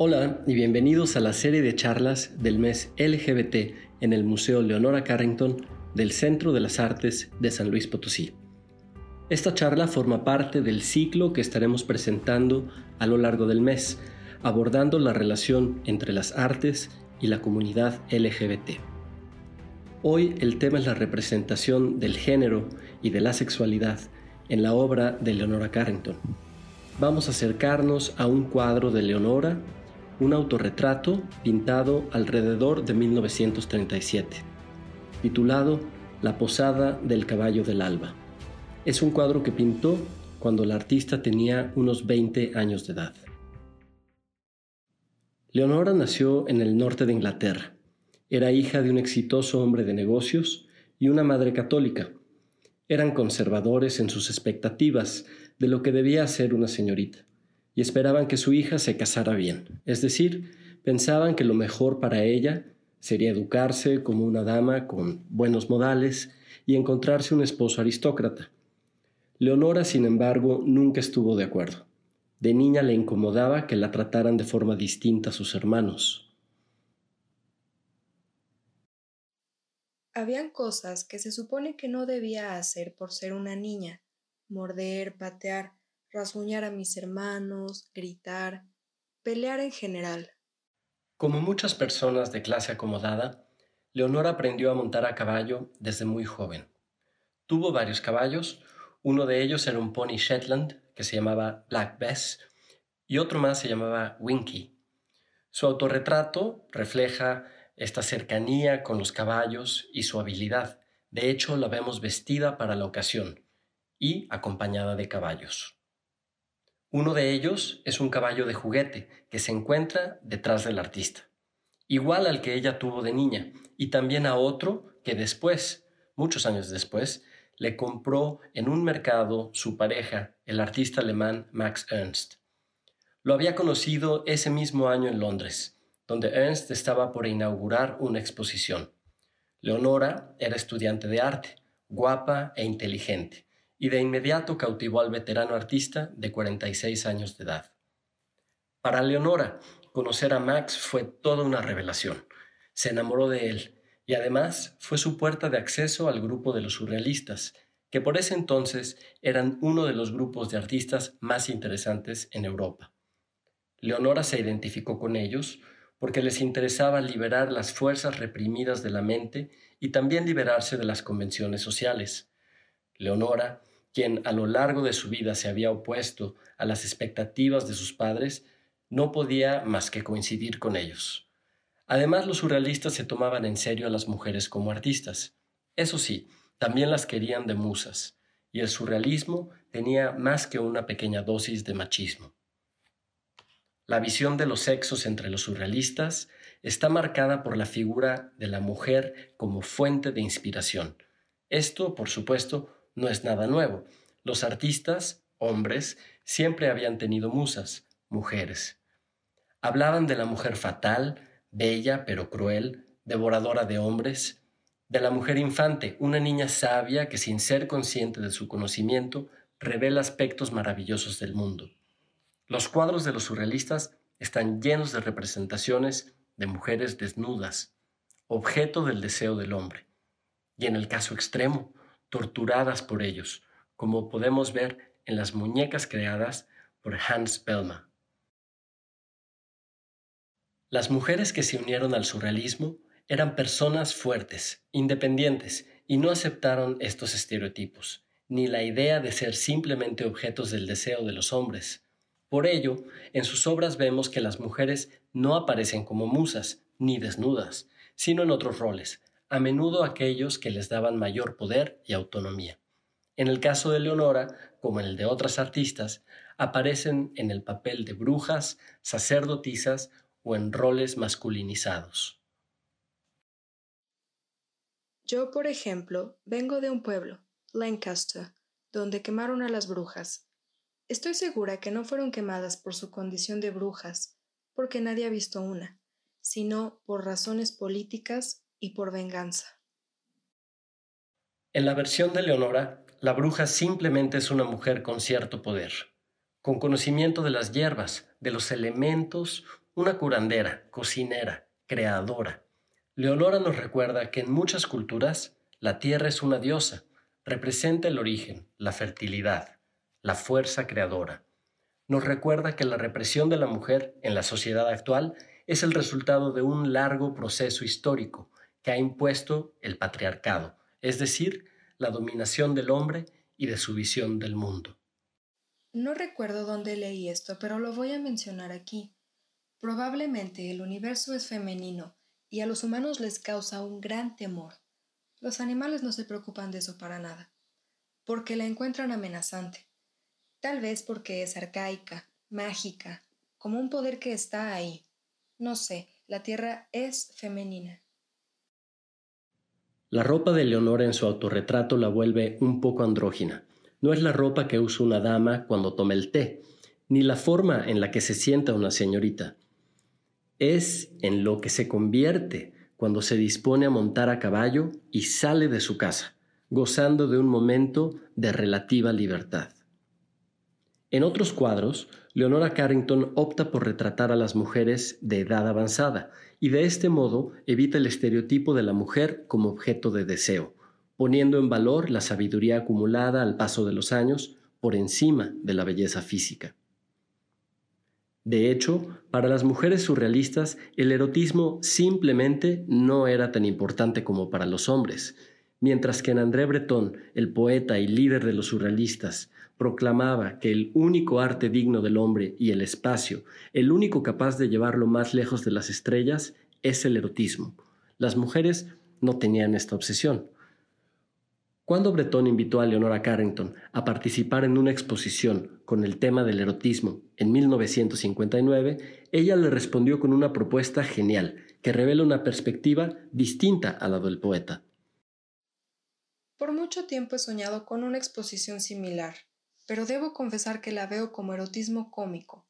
Hola y bienvenidos a la serie de charlas del mes LGBT en el Museo Leonora Carrington del Centro de las Artes de San Luis Potosí. Esta charla forma parte del ciclo que estaremos presentando a lo largo del mes, abordando la relación entre las artes y la comunidad LGBT. Hoy el tema es la representación del género y de la sexualidad en la obra de Leonora Carrington. Vamos a acercarnos a un cuadro de Leonora un autorretrato pintado alrededor de 1937, titulado La Posada del Caballo del Alba. Es un cuadro que pintó cuando la artista tenía unos 20 años de edad. Leonora nació en el norte de Inglaterra. Era hija de un exitoso hombre de negocios y una madre católica. Eran conservadores en sus expectativas de lo que debía ser una señorita y esperaban que su hija se casara bien, es decir, pensaban que lo mejor para ella sería educarse como una dama con buenos modales y encontrarse un esposo aristócrata. Leonora, sin embargo, nunca estuvo de acuerdo. De niña le incomodaba que la trataran de forma distinta a sus hermanos. Habían cosas que se supone que no debía hacer por ser una niña, morder, patear, rasguñar a mis hermanos, gritar, pelear en general. Como muchas personas de clase acomodada, Leonora aprendió a montar a caballo desde muy joven. Tuvo varios caballos, uno de ellos era un pony Shetland que se llamaba Black Bess y otro más se llamaba Winky. Su autorretrato refleja esta cercanía con los caballos y su habilidad. De hecho, la vemos vestida para la ocasión y acompañada de caballos. Uno de ellos es un caballo de juguete que se encuentra detrás del artista, igual al que ella tuvo de niña, y también a otro que después, muchos años después, le compró en un mercado su pareja, el artista alemán Max Ernst. Lo había conocido ese mismo año en Londres, donde Ernst estaba por inaugurar una exposición. Leonora era estudiante de arte, guapa e inteligente, y de inmediato cautivó al veterano artista de 46 años de edad. Para Leonora, conocer a Max fue toda una revelación. Se enamoró de él y además fue su puerta de acceso al grupo de los surrealistas, que por ese entonces eran uno de los grupos de artistas más interesantes en Europa. Leonora se identificó con ellos porque les interesaba liberar las fuerzas reprimidas de la mente y también liberarse de las convenciones sociales. Leonora quien a lo largo de su vida se había opuesto a las expectativas de sus padres, no podía más que coincidir con ellos. Además, los surrealistas se tomaban en serio a las mujeres como artistas. Eso sí, también las querían de musas, y el surrealismo tenía más que una pequeña dosis de machismo. La visión de los sexos entre los surrealistas está marcada por la figura de la mujer como fuente de inspiración. Esto, por supuesto, no es nada nuevo. Los artistas, hombres, siempre habían tenido musas, mujeres. Hablaban de la mujer fatal, bella pero cruel, devoradora de hombres, de la mujer infante, una niña sabia que sin ser consciente de su conocimiento revela aspectos maravillosos del mundo. Los cuadros de los surrealistas están llenos de representaciones de mujeres desnudas, objeto del deseo del hombre. Y en el caso extremo, torturadas por ellos, como podemos ver en las muñecas creadas por Hans Bellma. Las mujeres que se unieron al surrealismo eran personas fuertes, independientes, y no aceptaron estos estereotipos, ni la idea de ser simplemente objetos del deseo de los hombres. Por ello, en sus obras vemos que las mujeres no aparecen como musas, ni desnudas, sino en otros roles, a menudo aquellos que les daban mayor poder y autonomía. En el caso de Leonora, como en el de otras artistas, aparecen en el papel de brujas, sacerdotisas o en roles masculinizados. Yo, por ejemplo, vengo de un pueblo, Lancaster, donde quemaron a las brujas. Estoy segura que no fueron quemadas por su condición de brujas, porque nadie ha visto una, sino por razones políticas y por venganza. En la versión de Leonora, la bruja simplemente es una mujer con cierto poder, con conocimiento de las hierbas, de los elementos, una curandera, cocinera, creadora. Leonora nos recuerda que en muchas culturas la tierra es una diosa, representa el origen, la fertilidad, la fuerza creadora. Nos recuerda que la represión de la mujer en la sociedad actual es el resultado de un largo proceso histórico que ha impuesto el patriarcado, es decir, la dominación del hombre y de su visión del mundo. No recuerdo dónde leí esto, pero lo voy a mencionar aquí. Probablemente el universo es femenino y a los humanos les causa un gran temor. Los animales no se preocupan de eso para nada, porque la encuentran amenazante. Tal vez porque es arcaica, mágica, como un poder que está ahí. No sé, la Tierra es femenina. La ropa de Leonora en su autorretrato la vuelve un poco andrógina. No es la ropa que usa una dama cuando toma el té, ni la forma en la que se sienta una señorita es en lo que se convierte cuando se dispone a montar a caballo y sale de su casa, gozando de un momento de relativa libertad. En otros cuadros, Leonora Carrington opta por retratar a las mujeres de edad avanzada y de este modo evita el estereotipo de la mujer como objeto de deseo, poniendo en valor la sabiduría acumulada al paso de los años por encima de la belleza física. De hecho, para las mujeres surrealistas, el erotismo simplemente no era tan importante como para los hombres, mientras que en André Breton, el poeta y líder de los surrealistas, proclamaba que el único arte digno del hombre y el espacio, el único capaz de llevarlo más lejos de las estrellas, es el erotismo. Las mujeres no tenían esta obsesión. Cuando Breton invitó a Leonora Carrington a participar en una exposición con el tema del erotismo en 1959, ella le respondió con una propuesta genial que revela una perspectiva distinta a la del poeta. Por mucho tiempo he soñado con una exposición similar, pero debo confesar que la veo como erotismo cómico.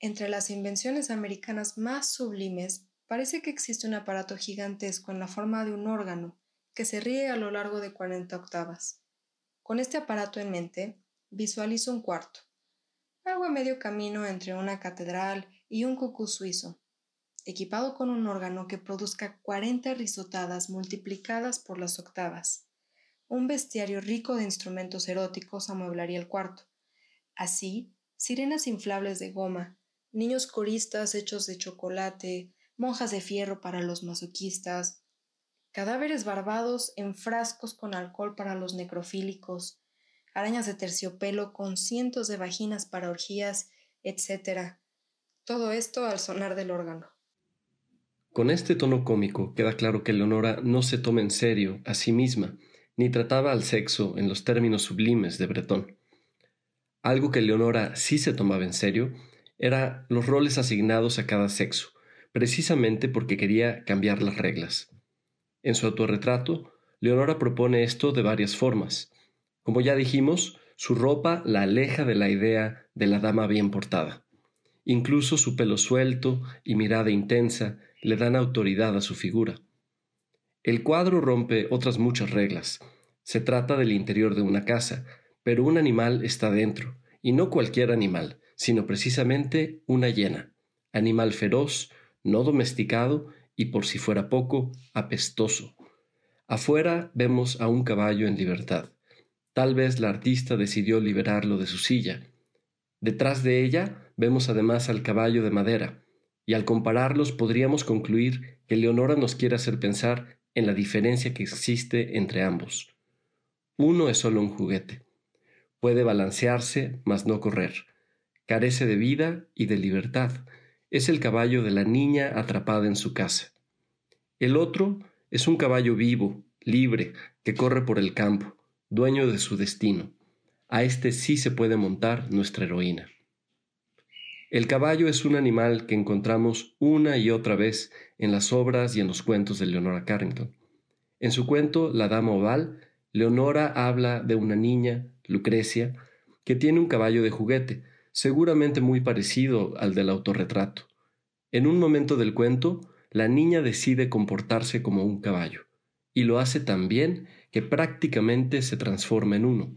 Entre las invenciones americanas más sublimes parece que existe un aparato gigantesco en la forma de un órgano que se ríe a lo largo de 40 octavas. Con este aparato en mente, visualizo un cuarto, algo a medio camino entre una catedral y un cucú suizo, equipado con un órgano que produzca 40 risotadas multiplicadas por las octavas. Un bestiario rico de instrumentos eróticos amueblaría el cuarto. Así, sirenas inflables de goma, niños coristas hechos de chocolate, monjas de fierro para los masoquistas, cadáveres barbados en frascos con alcohol para los necrofílicos, arañas de terciopelo con cientos de vaginas para orgías, etc. Todo esto al sonar del órgano. Con este tono cómico queda claro que Leonora no se toma en serio a sí misma, ni trataba al sexo en los términos sublimes de Bretón. Algo que Leonora sí se tomaba en serio era los roles asignados a cada sexo, precisamente porque quería cambiar las reglas. En su autorretrato, Leonora propone esto de varias formas. Como ya dijimos, su ropa la aleja de la idea de la dama bien portada. Incluso su pelo suelto y mirada intensa le dan autoridad a su figura. El cuadro rompe otras muchas reglas. Se trata del interior de una casa, pero un animal está dentro, y no cualquier animal, sino precisamente una hiena, animal feroz, no domesticado y por si fuera poco, apestoso. Afuera vemos a un caballo en libertad. Tal vez la artista decidió liberarlo de su silla. Detrás de ella vemos además al caballo de madera, y al compararlos podríamos concluir que Leonora nos quiere hacer pensar en la diferencia que existe entre ambos. Uno es solo un juguete. Puede balancearse, mas no correr. Carece de vida y de libertad, es el caballo de la niña atrapada en su casa. El otro es un caballo vivo, libre, que corre por el campo, dueño de su destino. A este sí se puede montar nuestra heroína. El caballo es un animal que encontramos una y otra vez en las obras y en los cuentos de Leonora Carrington. En su cuento La Dama Oval, Leonora habla de una niña, Lucrecia, que tiene un caballo de juguete, seguramente muy parecido al del autorretrato. En un momento del cuento, la niña decide comportarse como un caballo, y lo hace tan bien que prácticamente se transforma en uno.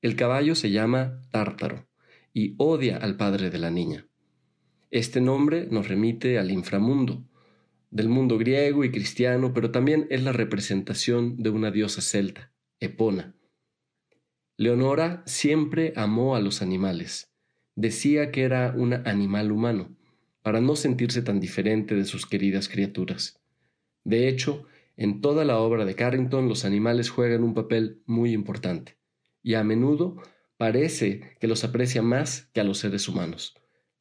El caballo se llama Tártaro, y odia al padre de la niña. Este nombre nos remite al inframundo, del mundo griego y cristiano, pero también es la representación de una diosa celta, Epona. Leonora siempre amó a los animales. Decía que era un animal humano, para no sentirse tan diferente de sus queridas criaturas. De hecho, en toda la obra de Carrington los animales juegan un papel muy importante, y a menudo parece que los aprecia más que a los seres humanos.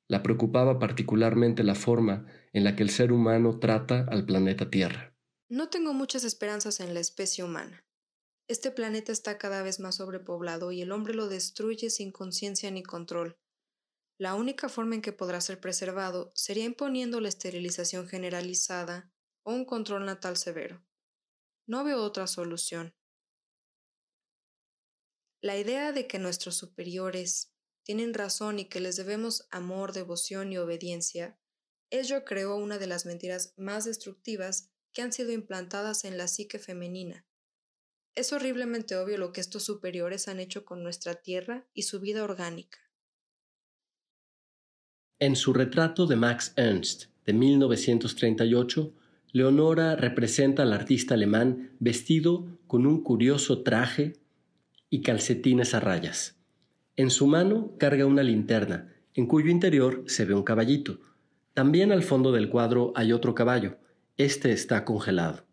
La preocupaba particularmente la forma en la que el ser humano trata al planeta Tierra. No tengo muchas esperanzas en la especie humana. Este planeta está cada vez más sobrepoblado y el hombre lo destruye sin conciencia ni control. La única forma en que podrá ser preservado sería imponiendo la esterilización generalizada o un control natal severo. No veo otra solución. La idea de que nuestros superiores tienen razón y que les debemos amor, devoción y obediencia es yo creo una de las mentiras más destructivas que han sido implantadas en la psique femenina. Es horriblemente obvio lo que estos superiores han hecho con nuestra tierra y su vida orgánica. En su retrato de Max Ernst de 1938, Leonora representa al artista alemán vestido con un curioso traje y calcetines a rayas. En su mano carga una linterna, en cuyo interior se ve un caballito. También al fondo del cuadro hay otro caballo. Este está congelado.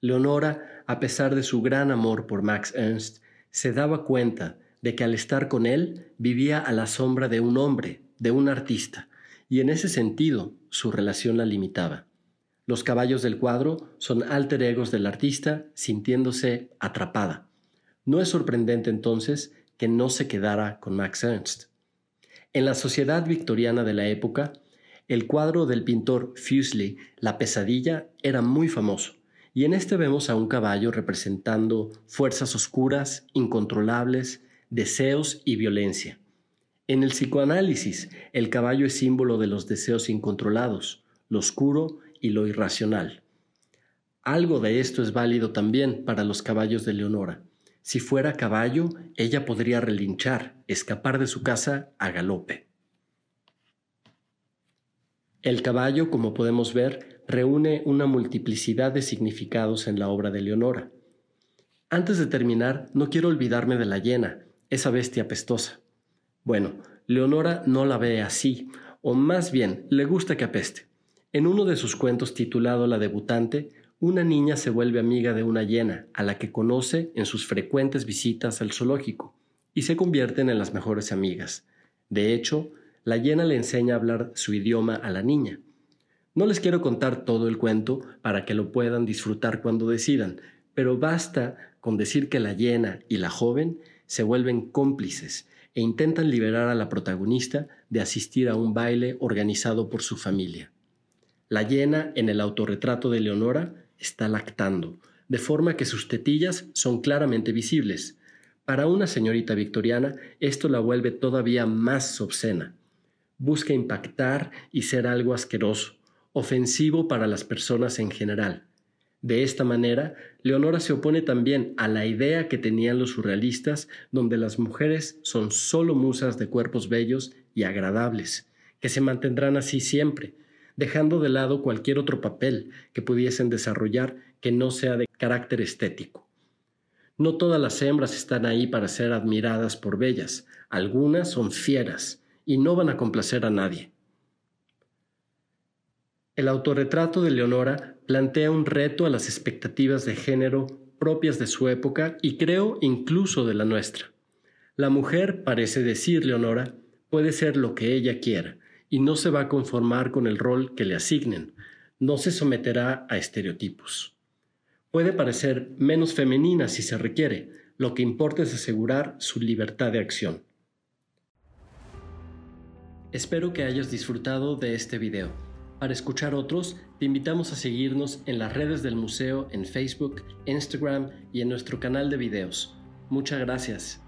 Leonora, a pesar de su gran amor por Max Ernst, se daba cuenta de que al estar con él vivía a la sombra de un hombre, de un artista, y en ese sentido su relación la limitaba. Los caballos del cuadro son alter egos del artista sintiéndose atrapada. No es sorprendente entonces que no se quedara con Max Ernst. En la sociedad victoriana de la época, el cuadro del pintor Fuseli, La pesadilla, era muy famoso, y en este vemos a un caballo representando fuerzas oscuras, incontrolables, deseos y violencia. En el psicoanálisis, el caballo es símbolo de los deseos incontrolados, lo oscuro y lo irracional. Algo de esto es válido también para los caballos de Leonora. Si fuera caballo, ella podría relinchar, escapar de su casa a galope. El caballo, como podemos ver, reúne una multiplicidad de significados en la obra de Leonora. Antes de terminar, no quiero olvidarme de la hiena, esa bestia apestosa. Bueno, Leonora no la ve así, o más bien le gusta que apeste. En uno de sus cuentos titulado La debutante, una niña se vuelve amiga de una hiena, a la que conoce en sus frecuentes visitas al zoológico, y se convierten en las mejores amigas. De hecho, la hiena le enseña a hablar su idioma a la niña. No les quiero contar todo el cuento para que lo puedan disfrutar cuando decidan, pero basta con decir que la hiena y la joven se vuelven cómplices e intentan liberar a la protagonista de asistir a un baile organizado por su familia. La hiena en el autorretrato de Leonora está lactando, de forma que sus tetillas son claramente visibles. Para una señorita victoriana esto la vuelve todavía más obscena. Busca impactar y ser algo asqueroso, ofensivo para las personas en general. De esta manera, Leonora se opone también a la idea que tenían los surrealistas, donde las mujeres son solo musas de cuerpos bellos y agradables, que se mantendrán así siempre, dejando de lado cualquier otro papel que pudiesen desarrollar que no sea de carácter estético. No todas las hembras están ahí para ser admiradas por bellas, algunas son fieras y no van a complacer a nadie. El autorretrato de Leonora plantea un reto a las expectativas de género propias de su época y creo incluso de la nuestra. La mujer, parece decir Leonora, puede ser lo que ella quiera y no se va a conformar con el rol que le asignen, no se someterá a estereotipos. Puede parecer menos femenina si se requiere, lo que importa es asegurar su libertad de acción. Espero que hayas disfrutado de este video. Para escuchar otros, te invitamos a seguirnos en las redes del museo en Facebook, Instagram y en nuestro canal de videos. Muchas gracias.